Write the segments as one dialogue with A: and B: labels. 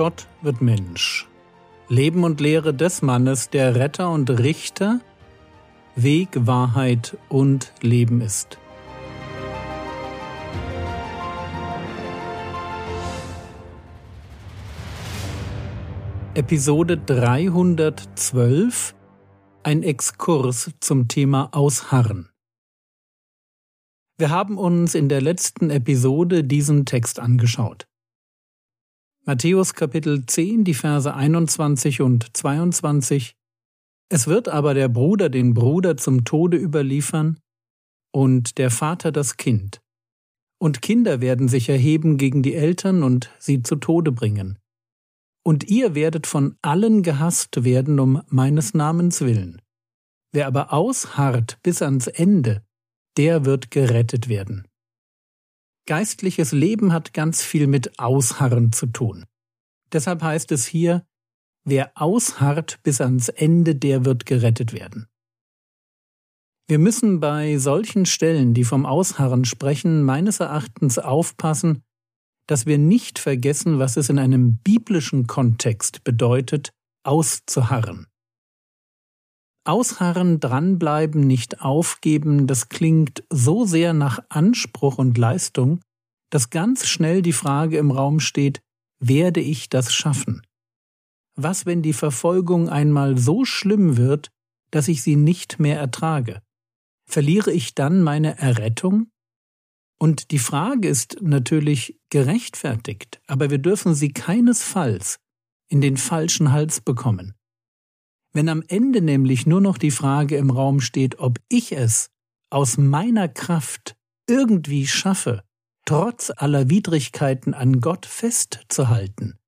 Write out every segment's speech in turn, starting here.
A: Gott wird Mensch. Leben und Lehre des Mannes, der Retter und Richter, Weg, Wahrheit und Leben ist. Episode 312 Ein Exkurs zum Thema Ausharren. Wir haben uns in der letzten Episode diesen Text angeschaut. Matthäus Kapitel 10, die Verse 21 und 22. Es wird aber der Bruder den Bruder zum Tode überliefern und der Vater das Kind. Und Kinder werden sich erheben gegen die Eltern und sie zu Tode bringen. Und ihr werdet von allen gehasst werden um meines Namens willen. Wer aber ausharrt bis ans Ende, der wird gerettet werden. Geistliches Leben hat ganz viel mit Ausharren zu tun. Deshalb heißt es hier, wer ausharrt bis ans Ende, der wird gerettet werden. Wir müssen bei solchen Stellen, die vom Ausharren sprechen, meines Erachtens aufpassen, dass wir nicht vergessen, was es in einem biblischen Kontext bedeutet, auszuharren. Ausharren, dranbleiben, nicht aufgeben, das klingt so sehr nach Anspruch und Leistung, dass ganz schnell die Frage im Raum steht, werde ich das schaffen? Was, wenn die Verfolgung einmal so schlimm wird, dass ich sie nicht mehr ertrage? Verliere ich dann meine Errettung? Und die Frage ist natürlich gerechtfertigt, aber wir dürfen sie keinesfalls in den falschen Hals bekommen. Wenn am Ende nämlich nur noch die Frage im Raum steht, ob ich es aus meiner Kraft irgendwie schaffe, trotz aller Widrigkeiten an Gott festzuhalten,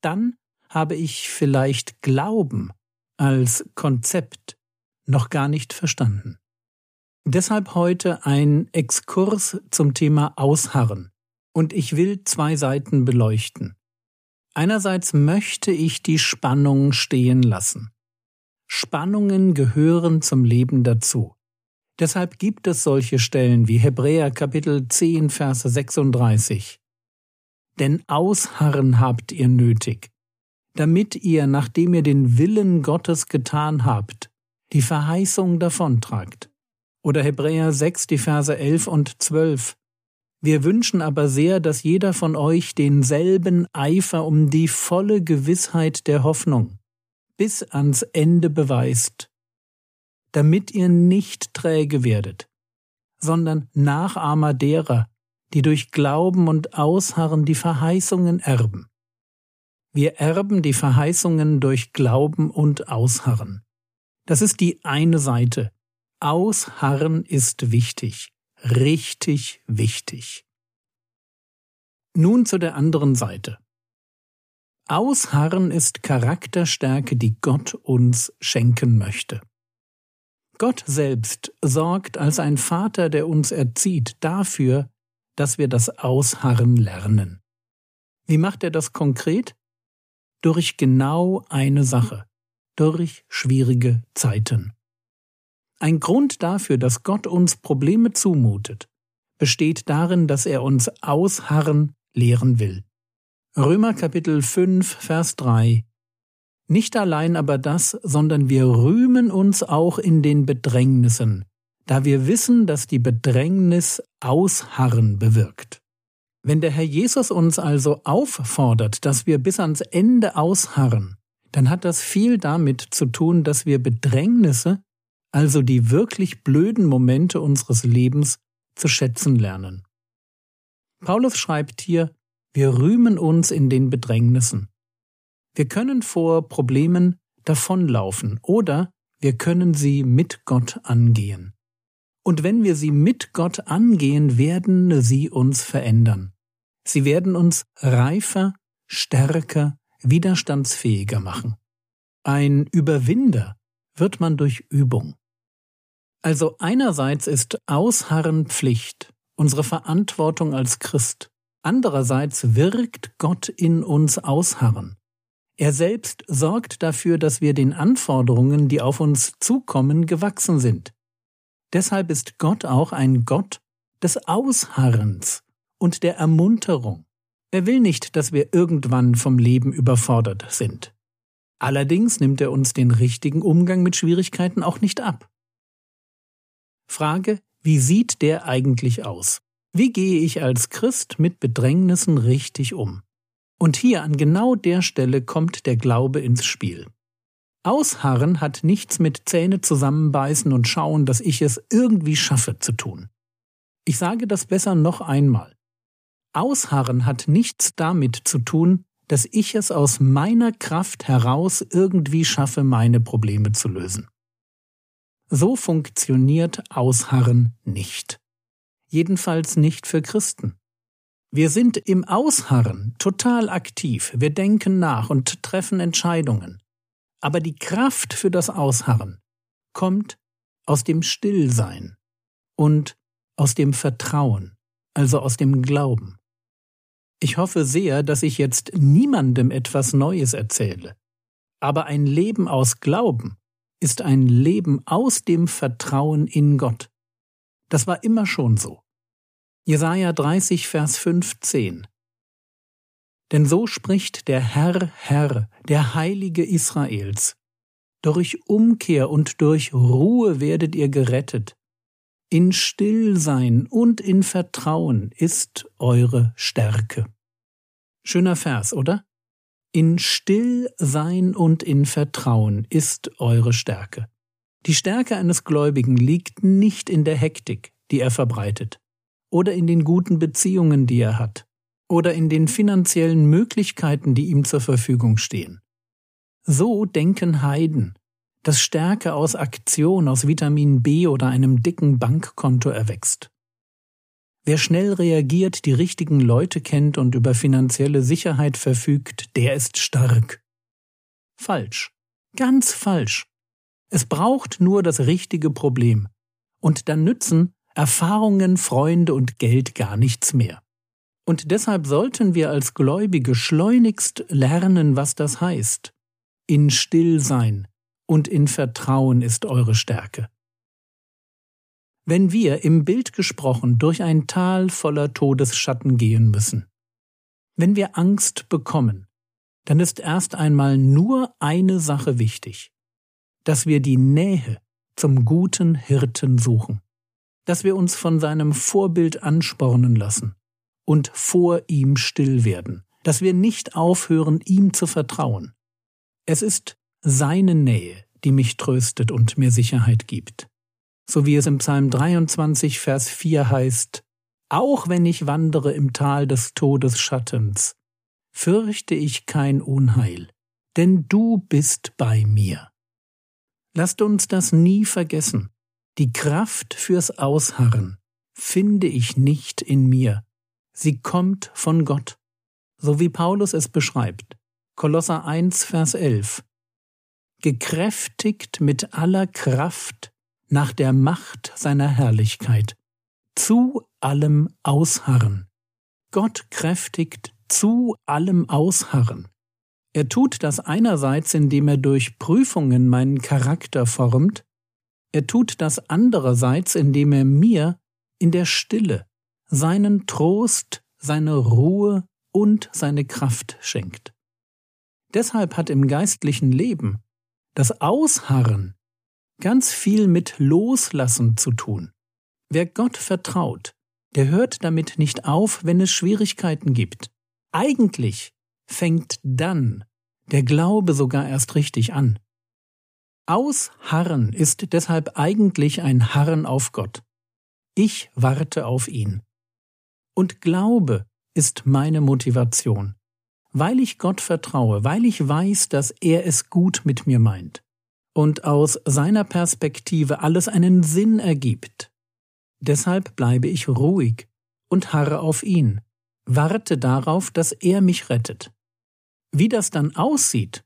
A: dann habe ich vielleicht Glauben als Konzept noch gar nicht verstanden. Deshalb heute ein Exkurs zum Thema Ausharren. Und ich will zwei Seiten beleuchten. Einerseits möchte ich die Spannung stehen lassen. Spannungen gehören zum Leben dazu. Deshalb gibt es solche Stellen wie Hebräer Kapitel 10, Verse 36. Denn Ausharren habt ihr nötig, damit ihr, nachdem ihr den Willen Gottes getan habt, die Verheißung davontragt. Oder Hebräer 6, die Verse 11 und 12. Wir wünschen aber sehr, dass jeder von euch denselben Eifer um die volle Gewissheit der Hoffnung bis ans Ende beweist, damit ihr nicht träge werdet, sondern Nachahmer derer, die durch Glauben und Ausharren die Verheißungen erben. Wir erben die Verheißungen durch Glauben und Ausharren. Das ist die eine Seite. Ausharren ist wichtig, richtig wichtig. Nun zu der anderen Seite. Ausharren ist Charakterstärke, die Gott uns schenken möchte. Gott selbst sorgt als ein Vater, der uns erzieht, dafür, dass wir das Ausharren lernen. Wie macht er das konkret? Durch genau eine Sache, durch schwierige Zeiten. Ein Grund dafür, dass Gott uns Probleme zumutet, besteht darin, dass er uns Ausharren lehren will. Römer Kapitel 5, Vers 3 Nicht allein aber das, sondern wir rühmen uns auch in den Bedrängnissen, da wir wissen, dass die Bedrängnis Ausharren bewirkt. Wenn der Herr Jesus uns also auffordert, dass wir bis ans Ende ausharren, dann hat das viel damit zu tun, dass wir Bedrängnisse, also die wirklich blöden Momente unseres Lebens, zu schätzen lernen. Paulus schreibt hier, wir rühmen uns in den Bedrängnissen. Wir können vor Problemen davonlaufen oder wir können sie mit Gott angehen. Und wenn wir sie mit Gott angehen, werden sie uns verändern. Sie werden uns reifer, stärker, widerstandsfähiger machen. Ein Überwinder wird man durch Übung. Also einerseits ist Ausharren Pflicht, unsere Verantwortung als Christ. Andererseits wirkt Gott in uns ausharren. Er selbst sorgt dafür, dass wir den Anforderungen, die auf uns zukommen, gewachsen sind. Deshalb ist Gott auch ein Gott des Ausharrens und der Ermunterung Er will nicht, dass wir irgendwann vom Leben überfordert sind. Allerdings nimmt er uns den richtigen Umgang mit Schwierigkeiten auch nicht ab. Frage, wie sieht der eigentlich aus? Wie gehe ich als Christ mit Bedrängnissen richtig um? Und hier an genau der Stelle kommt der Glaube ins Spiel. Ausharren hat nichts mit Zähne zusammenbeißen und schauen, dass ich es irgendwie schaffe zu tun. Ich sage das besser noch einmal. Ausharren hat nichts damit zu tun, dass ich es aus meiner Kraft heraus irgendwie schaffe, meine Probleme zu lösen. So funktioniert Ausharren nicht. Jedenfalls nicht für Christen. Wir sind im Ausharren total aktiv, wir denken nach und treffen Entscheidungen. Aber die Kraft für das Ausharren kommt aus dem Stillsein und aus dem Vertrauen, also aus dem Glauben. Ich hoffe sehr, dass ich jetzt niemandem etwas Neues erzähle. Aber ein Leben aus Glauben ist ein Leben aus dem Vertrauen in Gott. Das war immer schon so. Jesaja 30, Vers 15. Denn so spricht der Herr, Herr, der Heilige Israels. Durch Umkehr und durch Ruhe werdet ihr gerettet. In Stillsein und in Vertrauen ist eure Stärke. Schöner Vers, oder? In Stillsein und in Vertrauen ist eure Stärke. Die Stärke eines Gläubigen liegt nicht in der Hektik, die er verbreitet, oder in den guten Beziehungen, die er hat, oder in den finanziellen Möglichkeiten, die ihm zur Verfügung stehen. So denken Heiden, dass Stärke aus Aktion, aus Vitamin B oder einem dicken Bankkonto erwächst. Wer schnell reagiert, die richtigen Leute kennt und über finanzielle Sicherheit verfügt, der ist stark. Falsch. Ganz falsch. Es braucht nur das richtige Problem. Und dann nützen Erfahrungen, Freunde und Geld gar nichts mehr. Und deshalb sollten wir als Gläubige schleunigst lernen, was das heißt. In Stillsein, und in Vertrauen ist eure Stärke. Wenn wir im Bild gesprochen durch ein Tal voller Todesschatten gehen müssen, wenn wir Angst bekommen, dann ist erst einmal nur eine Sache wichtig, dass wir die Nähe zum guten Hirten suchen, dass wir uns von seinem Vorbild anspornen lassen und vor ihm still werden, dass wir nicht aufhören, ihm zu vertrauen. Es ist seine Nähe, die mich tröstet und mir Sicherheit gibt. So wie es im Psalm 23, Vers 4 heißt, auch wenn ich wandere im Tal des Todesschattens, fürchte ich kein Unheil, denn du bist bei mir. Lasst uns das nie vergessen. Die Kraft fürs Ausharren finde ich nicht in mir. Sie kommt von Gott. So wie Paulus es beschreibt. Kolosser 1, Vers 11 gekräftigt mit aller Kraft nach der Macht seiner Herrlichkeit, zu allem Ausharren. Gott kräftigt zu allem Ausharren. Er tut das einerseits, indem er durch Prüfungen meinen Charakter formt, er tut das andererseits, indem er mir in der Stille seinen Trost, seine Ruhe und seine Kraft schenkt. Deshalb hat im geistlichen Leben das Ausharren ganz viel mit Loslassen zu tun. Wer Gott vertraut, der hört damit nicht auf, wenn es Schwierigkeiten gibt. Eigentlich fängt dann der Glaube sogar erst richtig an. Ausharren ist deshalb eigentlich ein Harren auf Gott. Ich warte auf ihn. Und Glaube ist meine Motivation weil ich Gott vertraue, weil ich weiß, dass er es gut mit mir meint und aus seiner Perspektive alles einen Sinn ergibt. Deshalb bleibe ich ruhig und harre auf ihn, warte darauf, dass er mich rettet. Wie das dann aussieht,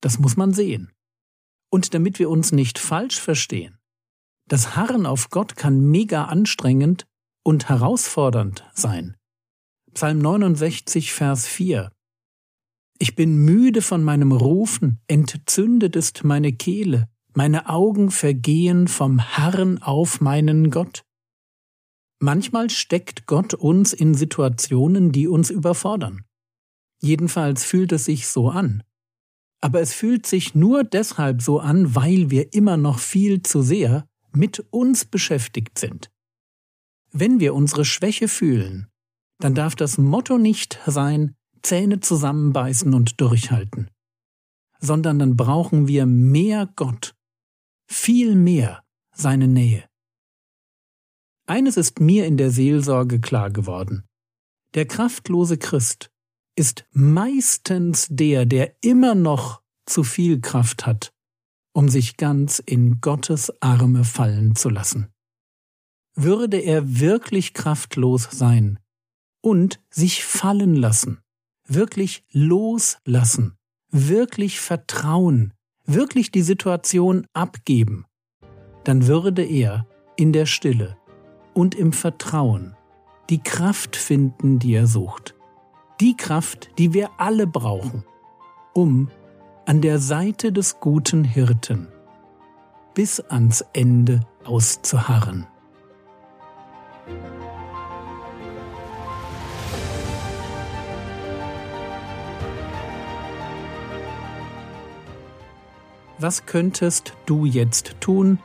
A: das muss man sehen. Und damit wir uns nicht falsch verstehen, das Harren auf Gott kann mega anstrengend und herausfordernd sein. Psalm 69, Vers 4 ich bin müde von meinem Rufen, entzündet ist meine Kehle, meine Augen vergehen vom Harren auf meinen Gott. Manchmal steckt Gott uns in Situationen, die uns überfordern. Jedenfalls fühlt es sich so an. Aber es fühlt sich nur deshalb so an, weil wir immer noch viel zu sehr mit uns beschäftigt sind. Wenn wir unsere Schwäche fühlen, dann darf das Motto nicht sein, Zähne zusammenbeißen und durchhalten, sondern dann brauchen wir mehr Gott, viel mehr seine Nähe. Eines ist mir in der Seelsorge klar geworden. Der kraftlose Christ ist meistens der, der immer noch zu viel Kraft hat, um sich ganz in Gottes Arme fallen zu lassen. Würde er wirklich kraftlos sein und sich fallen lassen, wirklich loslassen, wirklich vertrauen, wirklich die Situation abgeben, dann würde er in der Stille und im Vertrauen die Kraft finden, die er sucht. Die Kraft, die wir alle brauchen, um an der Seite des guten Hirten bis ans Ende auszuharren. Was könntest du jetzt tun?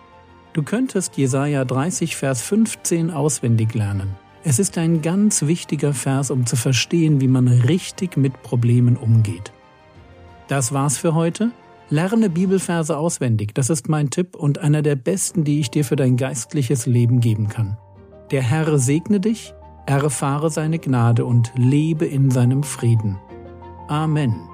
A: Du könntest Jesaja 30, Vers 15 auswendig lernen. Es ist ein ganz wichtiger Vers, um zu verstehen, wie man richtig mit Problemen umgeht. Das war's für heute. Lerne Bibelverse auswendig. Das ist mein Tipp und einer der besten, die ich dir für dein geistliches Leben geben kann. Der Herr segne dich, erfahre seine Gnade und lebe in seinem Frieden. Amen.